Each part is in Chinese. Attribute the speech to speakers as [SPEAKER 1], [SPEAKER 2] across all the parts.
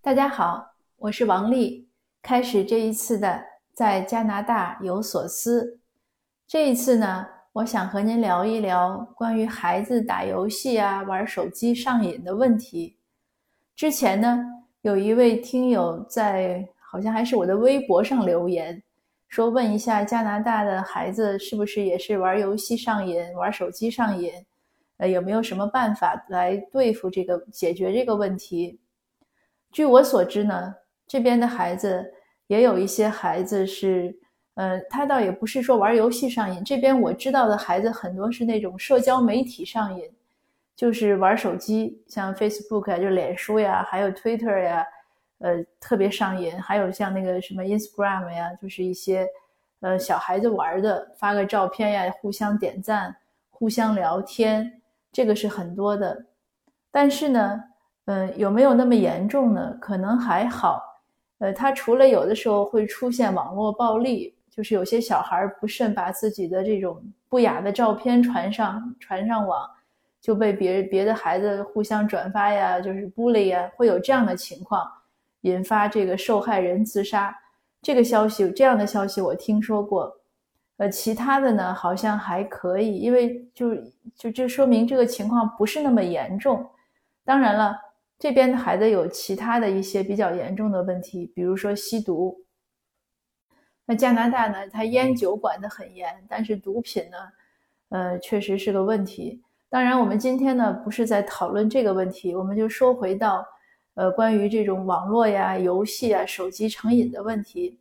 [SPEAKER 1] 大家好，我是王丽。开始这一次的在加拿大有所思。这一次呢，我想和您聊一聊关于孩子打游戏啊、玩手机上瘾的问题。之前呢，有一位听友在好像还是我的微博上留言，说问一下加拿大的孩子是不是也是玩游戏上瘾、玩手机上瘾？呃，有没有什么办法来对付这个、解决这个问题？据我所知呢，这边的孩子也有一些孩子是，呃，他倒也不是说玩游戏上瘾。这边我知道的孩子很多是那种社交媒体上瘾，就是玩手机，像 Facebook 啊，就脸书呀，还有 Twitter 呀，呃，特别上瘾。还有像那个什么 Instagram 呀，就是一些，呃，小孩子玩的，发个照片呀，互相点赞，互相聊天，这个是很多的。但是呢。嗯，有没有那么严重呢？可能还好。呃，他除了有的时候会出现网络暴力，就是有些小孩不慎把自己的这种不雅的照片传上传上网，就被别别的孩子互相转发呀，就是 bully 呀，会有这样的情况，引发这个受害人自杀。这个消息，这样的消息我听说过。呃，其他的呢，好像还可以，因为就就这说明这个情况不是那么严重。当然了。这边的孩子有其他的一些比较严重的问题，比如说吸毒。那加拿大呢，它烟酒管得很严，但是毒品呢，呃，确实是个问题。当然，我们今天呢不是在讨论这个问题，我们就说回到，呃，关于这种网络呀、游戏啊、手机成瘾的问题。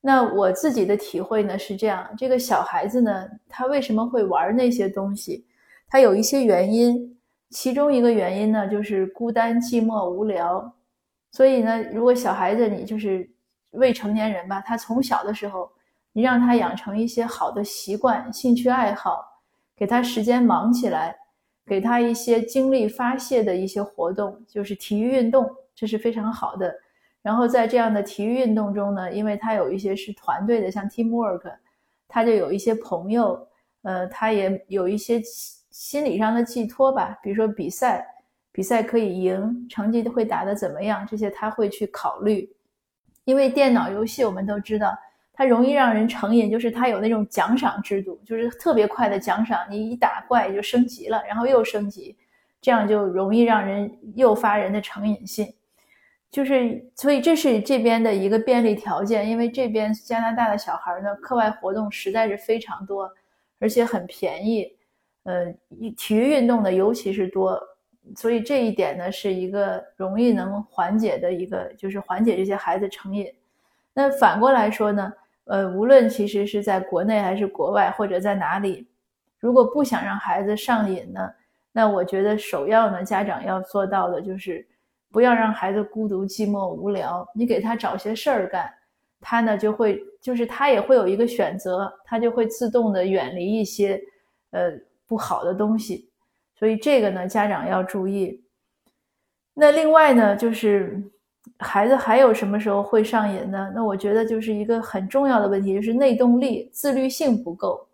[SPEAKER 1] 那我自己的体会呢是这样：这个小孩子呢，他为什么会玩那些东西？他有一些原因。其中一个原因呢，就是孤单、寂寞、无聊。所以呢，如果小孩子你就是未成年人吧，他从小的时候，你让他养成一些好的习惯、兴趣爱好，给他时间忙起来，给他一些精力发泄的一些活动，就是体育运动，这是非常好的。然后在这样的体育运动中呢，因为他有一些是团队的，像 teamwork，他就有一些朋友，呃，他也有一些。心理上的寄托吧，比如说比赛，比赛可以赢，成绩会打得怎么样？这些他会去考虑。因为电脑游戏我们都知道，它容易让人成瘾，就是它有那种奖赏制度，就是特别快的奖赏，你一打怪就升级了，然后又升级，这样就容易让人诱发人的成瘾性。就是所以这是这边的一个便利条件，因为这边加拿大的小孩呢，课外活动实在是非常多，而且很便宜。呃，体育运动的尤其是多，所以这一点呢是一个容易能缓解的一个，就是缓解这些孩子成瘾。那反过来说呢，呃，无论其实是在国内还是国外或者在哪里，如果不想让孩子上瘾呢，那我觉得首要呢，家长要做到的就是不要让孩子孤独、寂寞、无聊。你给他找些事儿干，他呢就会，就是他也会有一个选择，他就会自动的远离一些，呃。不好的东西，所以这个呢，家长要注意。那另外呢，就是孩子还有什么时候会上瘾呢？那我觉得就是一个很重要的问题，就是内动力、自律性不够。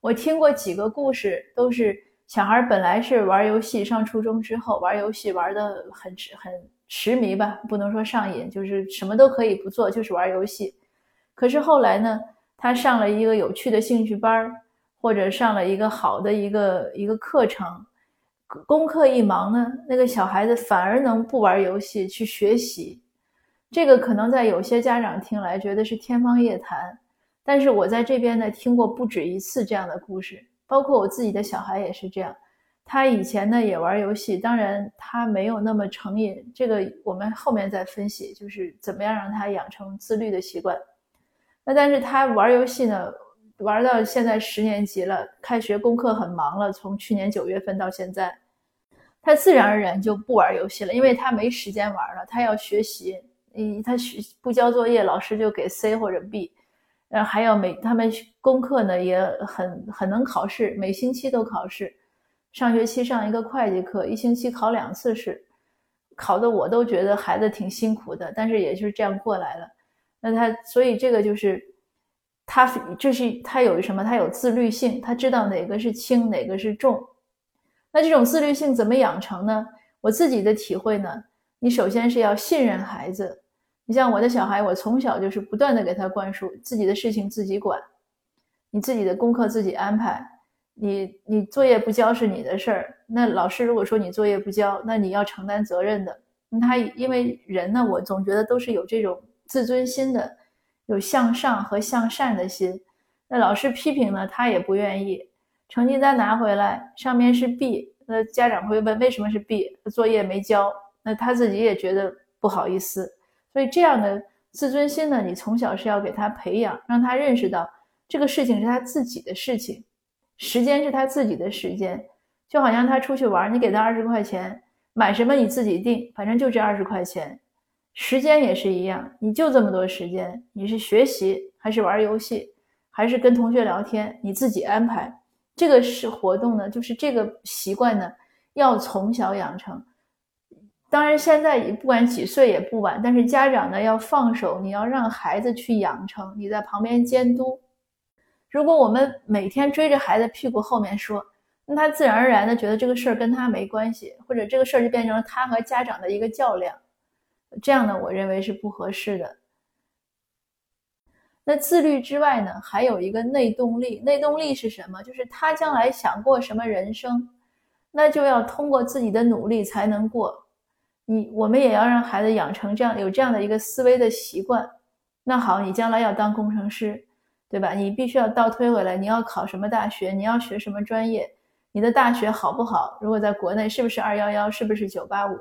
[SPEAKER 1] 我听过几个故事，都是小孩本来是玩游戏，上初中之后玩游戏玩的很很痴迷吧，不能说上瘾，就是什么都可以不做，就是玩游戏。可是后来呢，他上了一个有趣的兴趣班儿。或者上了一个好的一个一个课程，功课一忙呢，那个小孩子反而能不玩游戏去学习，这个可能在有些家长听来觉得是天方夜谭，但是我在这边呢听过不止一次这样的故事，包括我自己的小孩也是这样，他以前呢也玩游戏，当然他没有那么成瘾，这个我们后面再分析，就是怎么样让他养成自律的习惯，那但是他玩游戏呢。玩到现在十年级了，开学功课很忙了。从去年九月份到现在，他自然而然就不玩游戏了，因为他没时间玩了，他要学习。嗯，他学不交作业，老师就给 C 或者 B。然后还要每他们功课呢也很很能考试，每星期都考试。上学期上一个会计课，一星期考两次试，考的我都觉得孩子挺辛苦的，但是也就是这样过来了。那他所以这个就是。他这是他有什么？他有自律性，他知道哪个是轻，哪个是重。那这种自律性怎么养成呢？我自己的体会呢，你首先是要信任孩子。你像我的小孩，我从小就是不断的给他灌输自己的事情自己管，你自己的功课自己安排，你你作业不交是你的事儿。那老师如果说你作业不交，那你要承担责任的。他因为人呢，我总觉得都是有这种自尊心的，有向上和向善的心。那老师批评呢，他也不愿意。成绩单拿回来，上面是 B，那家长会问为什么是 B？作业没交，那他自己也觉得不好意思。所以这样的自尊心呢，你从小是要给他培养，让他认识到这个事情是他自己的事情，时间是他自己的时间。就好像他出去玩，你给他二十块钱，买什么你自己定，反正就这二十块钱。时间也是一样，你就这么多时间，你是学习还是玩游戏，还是跟同学聊天，你自己安排。这个是活动呢，就是这个习惯呢，要从小养成。当然，现在不管几岁也不晚，但是家长呢要放手，你要让孩子去养成，你在旁边监督。如果我们每天追着孩子屁股后面说，那他自然而然的觉得这个事儿跟他没关系，或者这个事儿就变成了他和家长的一个较量，这样呢，我认为是不合适的。那自律之外呢，还有一个内动力。内动力是什么？就是他将来想过什么人生，那就要通过自己的努力才能过。你我们也要让孩子养成这样有这样的一个思维的习惯。那好，你将来要当工程师，对吧？你必须要倒推回来，你要考什么大学？你要学什么专业？你的大学好不好？如果在国内是不是二幺幺？是不是九八五？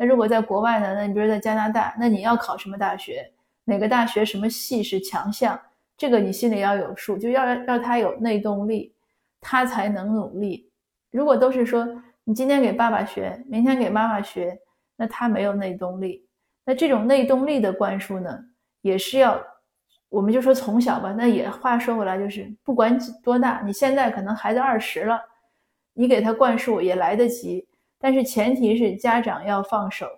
[SPEAKER 1] 那如果在国外呢？那你比如在加拿大，那你要考什么大学？哪个大学什么系是强项？这个你心里要有数，就要让他有内动力，他才能努力。如果都是说你今天给爸爸学，明天给妈妈学，那他没有内动力。那这种内动力的灌输呢，也是要，我们就说从小吧。那也话说回来，就是不管多大，你现在可能孩子二十了，你给他灌输也来得及，但是前提是家长要放手。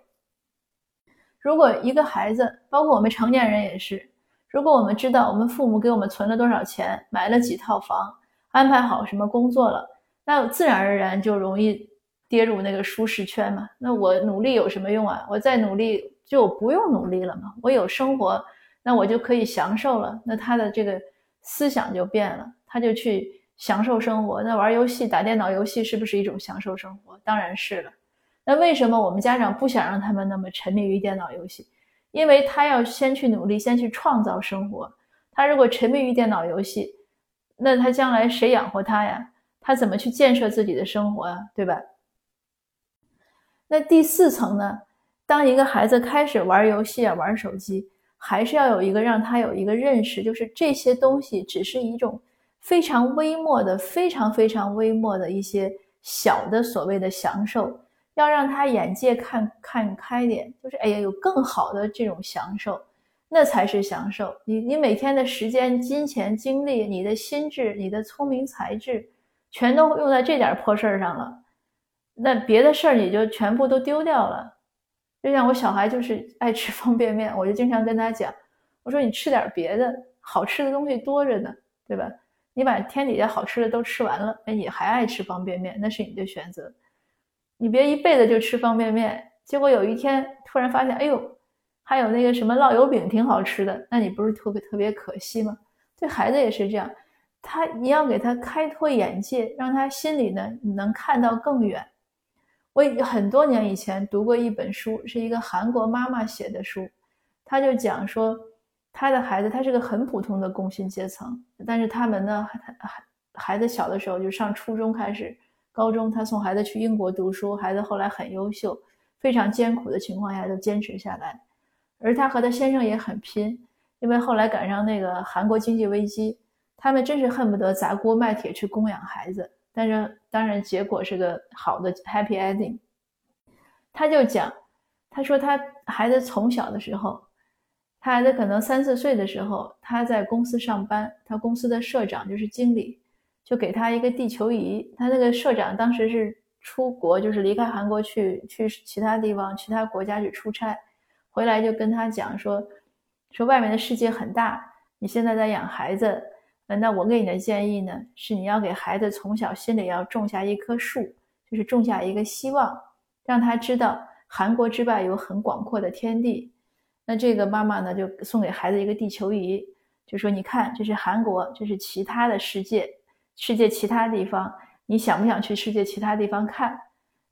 [SPEAKER 1] 如果一个孩子，包括我们成年人也是，如果我们知道我们父母给我们存了多少钱，买了几套房，安排好什么工作了，那自然而然就容易跌入那个舒适圈嘛。那我努力有什么用啊？我再努力就不用努力了嘛。我有生活，那我就可以享受了。那他的这个思想就变了，他就去享受生活。那玩游戏、打电脑游戏是不是一种享受生活？当然是了。那为什么我们家长不想让他们那么沉迷于电脑游戏？因为他要先去努力，先去创造生活。他如果沉迷于电脑游戏，那他将来谁养活他呀？他怎么去建设自己的生活啊？对吧？那第四层呢？当一个孩子开始玩游戏啊、玩手机，还是要有一个让他有一个认识，就是这些东西只是一种非常微末的、非常非常微末的一些小的所谓的享受。要让他眼界看看开点，就是哎呀，有更好的这种享受，那才是享受。你你每天的时间、金钱、精力、你的心智、你的聪明才智，全都用在这点破事儿上了，那别的事儿你就全部都丢掉了。就像我小孩就是爱吃方便面，我就经常跟他讲，我说你吃点别的，好吃的东西多着呢，对吧？你把天底下好吃的都吃完了，哎，你还爱吃方便面，那是你的选择。你别一辈子就吃方便面，结果有一天突然发现，哎呦，还有那个什么烙油饼挺好吃的，那你不是特别特别可惜吗？对孩子也是这样，他你要给他开拓眼界，让他心里呢你能看到更远。我很多年以前读过一本书，是一个韩国妈妈写的书，他就讲说，他的孩子他是个很普通的工薪阶层，但是他们呢，孩孩子小的时候就上初中开始。高中，他送孩子去英国读书，孩子后来很优秀，非常艰苦的情况下都坚持下来。而他和他先生也很拼，因为后来赶上那个韩国经济危机，他们真是恨不得砸锅卖铁去供养孩子。但是当然结果是个好的 happy ending。他就讲，他说他孩子从小的时候，他孩子可能三四岁的时候，他在公司上班，他公司的社长就是经理。就给他一个地球仪，他那个社长当时是出国，就是离开韩国去去其他地方、其他国家去出差，回来就跟他讲说，说外面的世界很大，你现在在养孩子，那我给你的建议呢，是你要给孩子从小心里要种下一棵树，就是种下一个希望，让他知道韩国之外有很广阔的天地。那这个妈妈呢，就送给孩子一个地球仪，就说：“你看，这是韩国，这是其他的世界，世界其他地方，你想不想去世界其他地方看？”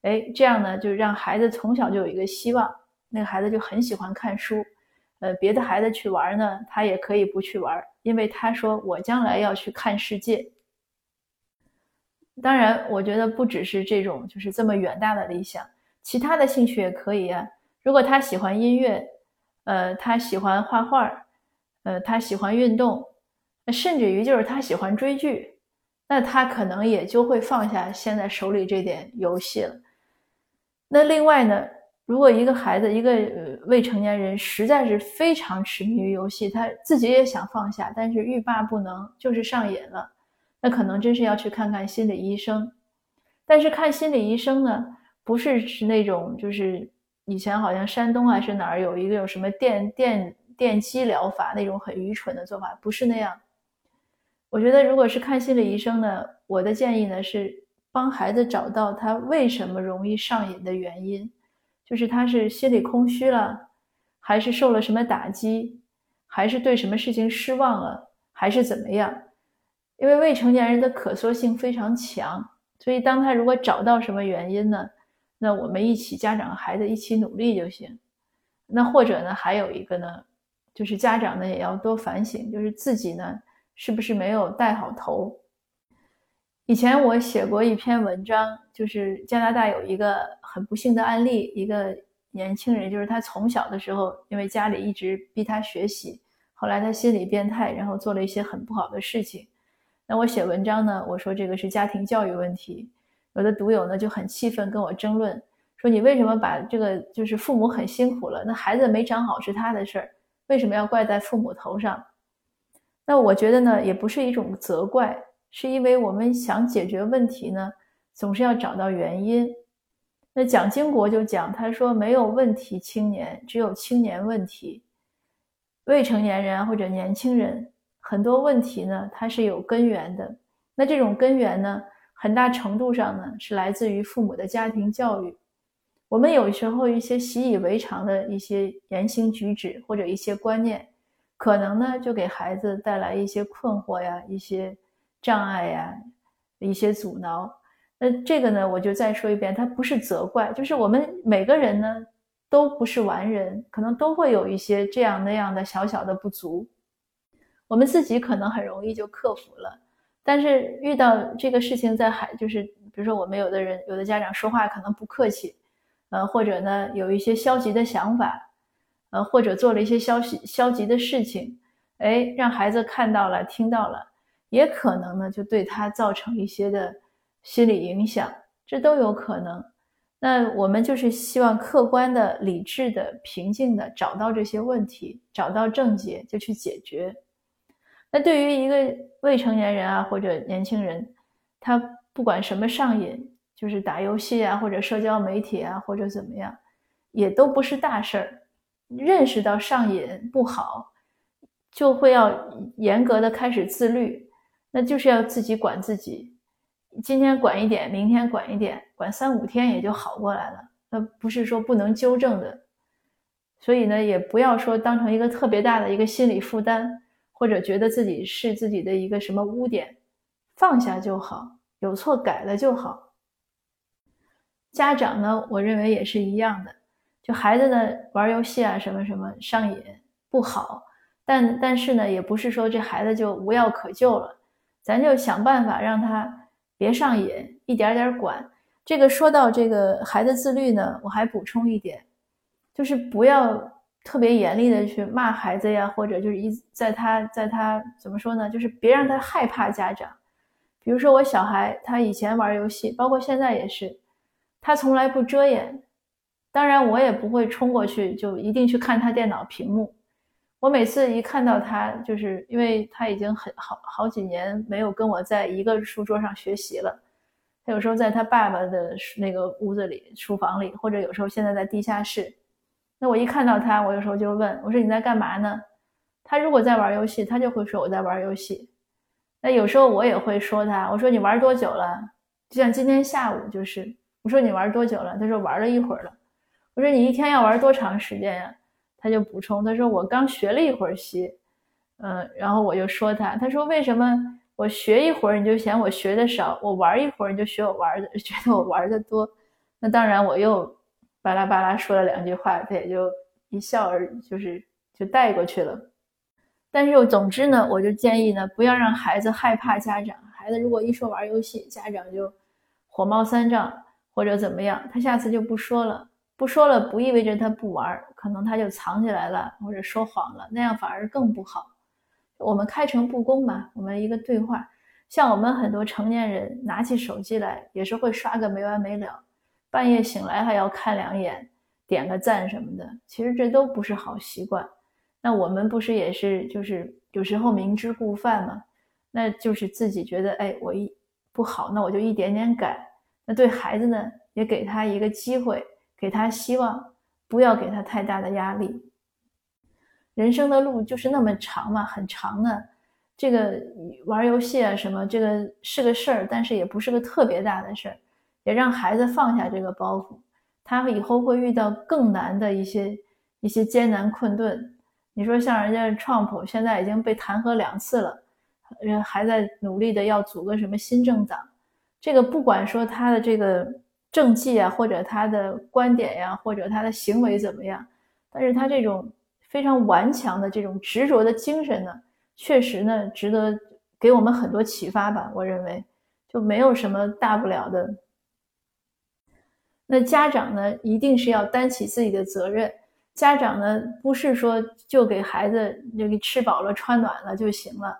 [SPEAKER 1] 哎，这样呢，就让孩子从小就有一个希望。那个孩子就很喜欢看书。呃，别的孩子去玩呢，他也可以不去玩，因为他说：“我将来要去看世界。”当然，我觉得不只是这种，就是这么远大的理想，其他的兴趣也可以啊。如果他喜欢音乐，呃，他喜欢画画，呃，他喜欢运动，甚至于就是他喜欢追剧，那他可能也就会放下现在手里这点游戏了。那另外呢，如果一个孩子，一个未成年人实在是非常痴迷于游戏，他自己也想放下，但是欲罢不能，就是上瘾了。那可能真是要去看看心理医生，但是看心理医生呢，不是是那种就是以前好像山东还是哪儿有一个有什么电电电击疗法那种很愚蠢的做法，不是那样。我觉得如果是看心理医生呢，我的建议呢是帮孩子找到他为什么容易上瘾的原因，就是他是心理空虚了，还是受了什么打击，还是对什么事情失望了，还是怎么样？因为未成年人的可塑性非常强，所以当他如果找到什么原因呢，那我们一起家长和孩子一起努力就行。那或者呢，还有一个呢，就是家长呢也要多反省，就是自己呢是不是没有带好头。以前我写过一篇文章，就是加拿大有一个很不幸的案例，一个年轻人，就是他从小的时候因为家里一直逼他学习，后来他心理变态，然后做了一些很不好的事情。那我写文章呢？我说这个是家庭教育问题，有的读友呢就很气愤，跟我争论，说你为什么把这个就是父母很辛苦了，那孩子没长好是他的事儿，为什么要怪在父母头上？那我觉得呢，也不是一种责怪，是因为我们想解决问题呢，总是要找到原因。那蒋经国就讲，他说没有问题青年，只有青年问题，未成年人或者年轻人。很多问题呢，它是有根源的。那这种根源呢，很大程度上呢，是来自于父母的家庭教育。我们有时候一些习以为常的一些言行举止或者一些观念，可能呢，就给孩子带来一些困惑呀、一些障碍呀、一些阻挠。那这个呢，我就再说一遍，它不是责怪，就是我们每个人呢，都不是完人，可能都会有一些这样那样的小小的不足。我们自己可能很容易就克服了，但是遇到这个事情在孩，就是比如说我们有的人，有的家长说话可能不客气，呃，或者呢有一些消极的想法，呃，或者做了一些消息消极的事情，哎，让孩子看到了、听到了，也可能呢就对他造成一些的心理影响，这都有可能。那我们就是希望客观的、理智的、平静的找到这些问题，找到症结就去解决。那对于一个未成年人啊，或者年轻人，他不管什么上瘾，就是打游戏啊，或者社交媒体啊，或者怎么样，也都不是大事儿。认识到上瘾不好，就会要严格的开始自律，那就是要自己管自己。今天管一点，明天管一点，管三五天也就好过来了。那不是说不能纠正的，所以呢，也不要说当成一个特别大的一个心理负担。或者觉得自己是自己的一个什么污点，放下就好，有错改了就好。家长呢，我认为也是一样的，就孩子呢玩游戏啊什么什么上瘾不好，但但是呢，也不是说这孩子就无药可救了，咱就想办法让他别上瘾，一点点管。这个说到这个孩子自律呢，我还补充一点，就是不要。特别严厉的去骂孩子呀，或者就是一在他在他怎么说呢？就是别让他害怕家长。比如说我小孩，他以前玩游戏，包括现在也是，他从来不遮掩。当然，我也不会冲过去就一定去看他电脑屏幕。我每次一看到他，就是因为他已经很好好几年没有跟我在一个书桌上学习了。他有时候在他爸爸的那个屋子里、书房里，或者有时候现在在地下室。那我一看到他，我有时候就问我说：“你在干嘛呢？”他如果在玩游戏，他就会说我在玩游戏。那有时候我也会说他，我说你玩多久了？就像今天下午就是，我说你玩多久了？他说玩了一会儿了。我说你一天要玩多长时间呀？他就补充，他说我刚学了一会儿习，嗯，然后我就说他，他说为什么我学一会儿你就嫌我学的少，我玩一会儿你就学我玩的，觉得我玩的多？那当然我又巴拉巴拉说了两句话，他也就一笑而就是就带过去了。但是总之呢，我就建议呢，不要让孩子害怕家长。孩子如果一说玩游戏，家长就火冒三丈或者怎么样，他下次就不说了。不说了不意味着他不玩，可能他就藏起来了或者说谎了，那样反而更不好。我们开诚布公嘛，我们一个对话。像我们很多成年人拿起手机来，也是会刷个没完没了，半夜醒来还要看两眼，点个赞什么的。其实这都不是好习惯。那我们不是也是就是有时候明知故犯嘛？那就是自己觉得哎，我一不好，那我就一点点改。那对孩子呢，也给他一个机会，给他希望，不要给他太大的压力。人生的路就是那么长嘛，很长呢。这个玩游戏啊什么，这个是个事儿，但是也不是个特别大的事儿，也让孩子放下这个包袱。他以后会遇到更难的一些一些艰难困顿。你说像人家 Trump 现在已经被弹劾两次了。人还在努力的要组个什么新政党，这个不管说他的这个政绩啊，或者他的观点呀，或者他的行为怎么样，但是他这种非常顽强的这种执着的精神呢，确实呢值得给我们很多启发吧。我认为就没有什么大不了的。那家长呢，一定是要担起自己的责任。家长呢，不是说就给孩子就给吃饱了穿暖了就行了。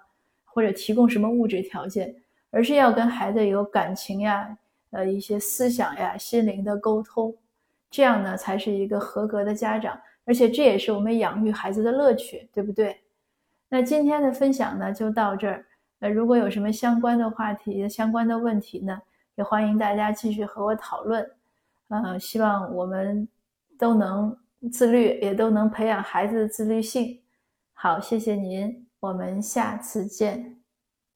[SPEAKER 1] 或者提供什么物质条件，而是要跟孩子有感情呀，呃，一些思想呀、心灵的沟通，这样呢才是一个合格的家长，而且这也是我们养育孩子的乐趣，对不对？那今天的分享呢就到这儿，那，如果有什么相关的话题、相关的问题呢，也欢迎大家继续和我讨论，呃，希望我们都能自律，也都能培养孩子的自律性。好，谢谢您。我们下次见。